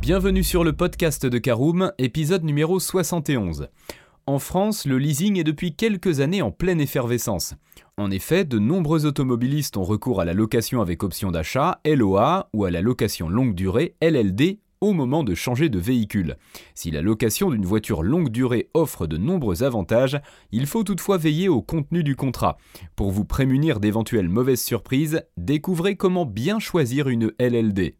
Bienvenue sur le podcast de Caroom, épisode numéro 71. En France, le leasing est depuis quelques années en pleine effervescence. En effet, de nombreux automobilistes ont recours à la location avec option d'achat, LOA, ou à la location longue durée, LLD, au moment de changer de véhicule. Si la location d'une voiture longue durée offre de nombreux avantages, il faut toutefois veiller au contenu du contrat. Pour vous prémunir d'éventuelles mauvaises surprises, découvrez comment bien choisir une LLD.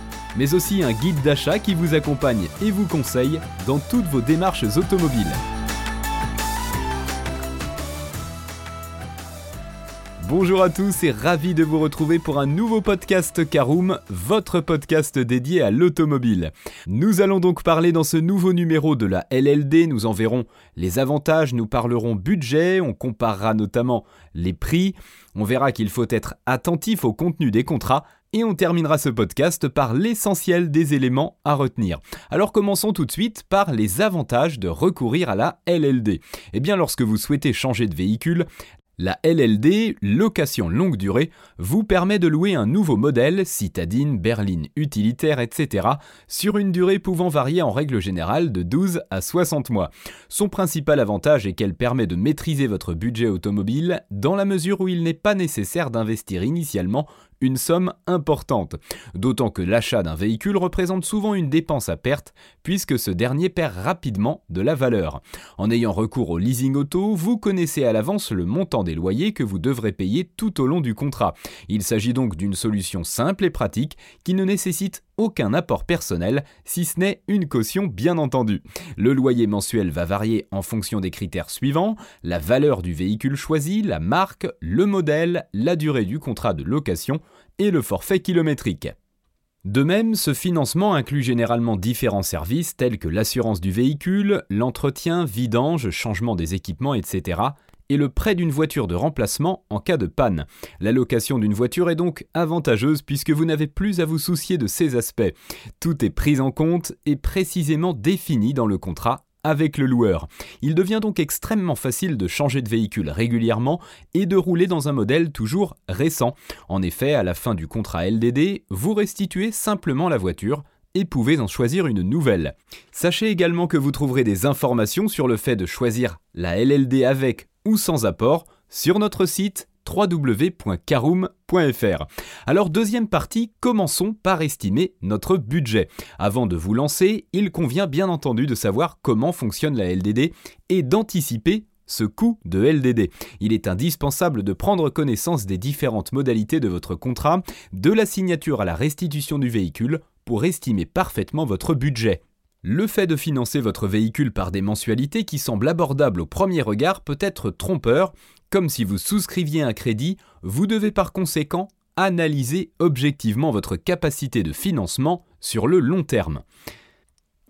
mais aussi un guide d'achat qui vous accompagne et vous conseille dans toutes vos démarches automobiles. Bonjour à tous et ravi de vous retrouver pour un nouveau podcast Caroom, votre podcast dédié à l'automobile. Nous allons donc parler dans ce nouveau numéro de la LLD, nous en verrons les avantages, nous parlerons budget, on comparera notamment les prix, on verra qu'il faut être attentif au contenu des contrats et on terminera ce podcast par l'essentiel des éléments à retenir. Alors commençons tout de suite par les avantages de recourir à la LLD. Eh bien lorsque vous souhaitez changer de véhicule, la LLD, location longue durée, vous permet de louer un nouveau modèle, citadine, berline, utilitaire, etc., sur une durée pouvant varier en règle générale de 12 à 60 mois. Son principal avantage est qu'elle permet de maîtriser votre budget automobile dans la mesure où il n'est pas nécessaire d'investir initialement une somme importante, d'autant que l'achat d'un véhicule représente souvent une dépense à perte puisque ce dernier perd rapidement de la valeur. En ayant recours au leasing auto, vous connaissez à l'avance le montant des loyers que vous devrez payer tout au long du contrat. Il s'agit donc d'une solution simple et pratique qui ne nécessite aucun apport personnel, si ce n'est une caution bien entendu. Le loyer mensuel va varier en fonction des critères suivants, la valeur du véhicule choisi, la marque, le modèle, la durée du contrat de location et le forfait kilométrique. De même, ce financement inclut généralement différents services tels que l'assurance du véhicule, l'entretien, vidange, changement des équipements, etc et le prêt d'une voiture de remplacement en cas de panne. La location d'une voiture est donc avantageuse puisque vous n'avez plus à vous soucier de ces aspects. Tout est pris en compte et précisément défini dans le contrat avec le loueur. Il devient donc extrêmement facile de changer de véhicule régulièrement et de rouler dans un modèle toujours récent. En effet, à la fin du contrat LDD, vous restituez simplement la voiture et pouvez en choisir une nouvelle. Sachez également que vous trouverez des informations sur le fait de choisir la LLD avec ou sans apport sur notre site www.caroom.fr. Alors deuxième partie, commençons par estimer notre budget. Avant de vous lancer, il convient bien entendu de savoir comment fonctionne la LDD et d'anticiper ce coût de LDD. Il est indispensable de prendre connaissance des différentes modalités de votre contrat, de la signature à la restitution du véhicule, pour estimer parfaitement votre budget. Le fait de financer votre véhicule par des mensualités qui semblent abordables au premier regard peut être trompeur, comme si vous souscriviez un crédit, vous devez par conséquent analyser objectivement votre capacité de financement sur le long terme.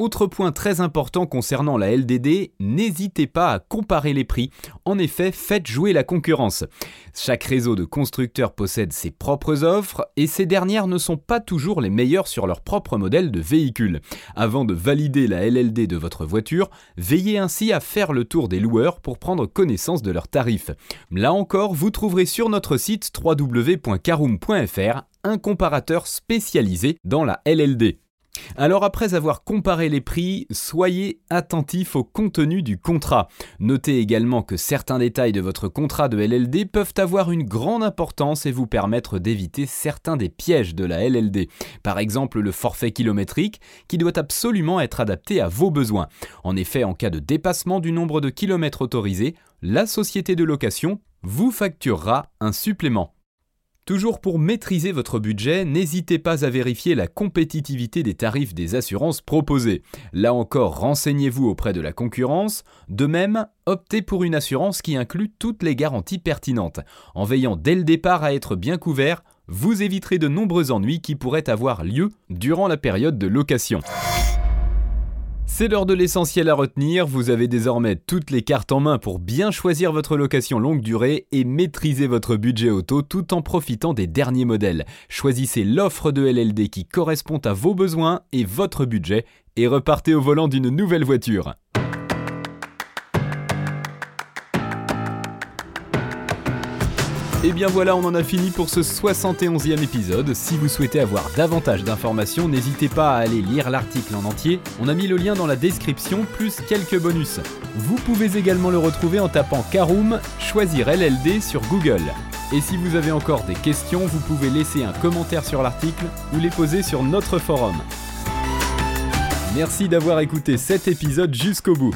Autre point très important concernant la LDD, n'hésitez pas à comparer les prix. En effet, faites jouer la concurrence. Chaque réseau de constructeurs possède ses propres offres et ces dernières ne sont pas toujours les meilleures sur leur propre modèle de véhicule. Avant de valider la LLD de votre voiture, veillez ainsi à faire le tour des loueurs pour prendre connaissance de leurs tarifs. Là encore, vous trouverez sur notre site www.caroom.fr un comparateur spécialisé dans la LLD. Alors après avoir comparé les prix, soyez attentif au contenu du contrat. Notez également que certains détails de votre contrat de LLD peuvent avoir une grande importance et vous permettre d'éviter certains des pièges de la LLD. Par exemple le forfait kilométrique qui doit absolument être adapté à vos besoins. En effet, en cas de dépassement du nombre de kilomètres autorisés, la société de location vous facturera un supplément. Toujours pour maîtriser votre budget, n'hésitez pas à vérifier la compétitivité des tarifs des assurances proposées. Là encore, renseignez-vous auprès de la concurrence. De même, optez pour une assurance qui inclut toutes les garanties pertinentes, en veillant dès le départ à être bien couvert vous éviterez de nombreux ennuis qui pourraient avoir lieu durant la période de location. C'est l'heure de l'essentiel à retenir, vous avez désormais toutes les cartes en main pour bien choisir votre location longue durée et maîtriser votre budget auto tout en profitant des derniers modèles. Choisissez l'offre de LLD qui correspond à vos besoins et votre budget et repartez au volant d'une nouvelle voiture. Et bien voilà, on en a fini pour ce 71e épisode. Si vous souhaitez avoir davantage d'informations, n'hésitez pas à aller lire l'article en entier. On a mis le lien dans la description, plus quelques bonus. Vous pouvez également le retrouver en tapant Caroom, choisir LLD sur Google. Et si vous avez encore des questions, vous pouvez laisser un commentaire sur l'article ou les poser sur notre forum. Merci d'avoir écouté cet épisode jusqu'au bout.